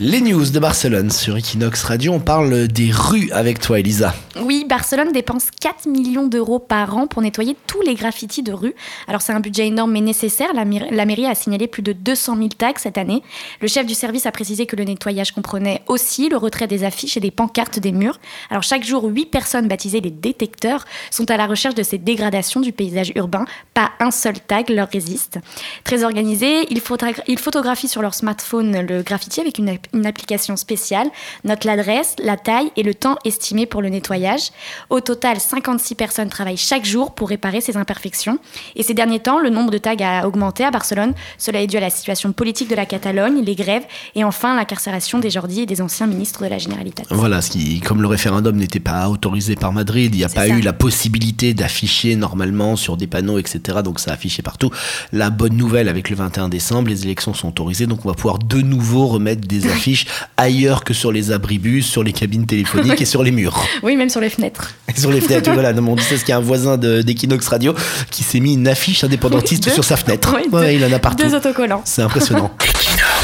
Les news de Barcelone sur Equinox Radio, on parle des rues avec toi Elisa. Oui, Barcelone dépense 4 millions d'euros par an pour nettoyer tous les graffitis de rue. Alors c'est un budget énorme mais nécessaire, la, mairie a signalé plus de 200 000 tags cette année. Le chef du service a précisé que le nettoyage comprenait aussi le retrait des affiches et des pancartes des murs. Alors chaque jour, 8 personnes baptisées les détecteurs sont à la recherche de ces dégradations du paysage urbain. Pas un seul tag leur résiste. Très organisés, ils, photographient sur leur smartphone le graffiti avec une une application spéciale note l'adresse, la taille et le temps estimé pour le nettoyage. Au total, 56 personnes travaillent chaque jour pour réparer ces imperfections. Et ces derniers temps, le nombre de tags a augmenté à Barcelone. Cela est dû à la situation politique de la Catalogne, les grèves et enfin l'incarcération des Jordi et des anciens ministres de la Généralité. Voilà, ce qui, comme le référendum n'était pas autorisé par Madrid, il n'y a pas eu la possibilité d'afficher normalement sur des panneaux, etc. Donc ça a affiché partout. La bonne nouvelle avec le 21 décembre, les élections sont autorisées, donc on va pouvoir de nouveau remettre des affiches ailleurs que sur les abribus, sur les cabines téléphoniques et sur les murs. Oui, même sur les fenêtres. Et sur les fenêtres, voilà. Non, on dit ça, qu'il y a un voisin d'Equinox Radio qui s'est mis une affiche indépendantiste sur sa fenêtre. Oui, il en a partout. Deux autocollants. C'est impressionnant.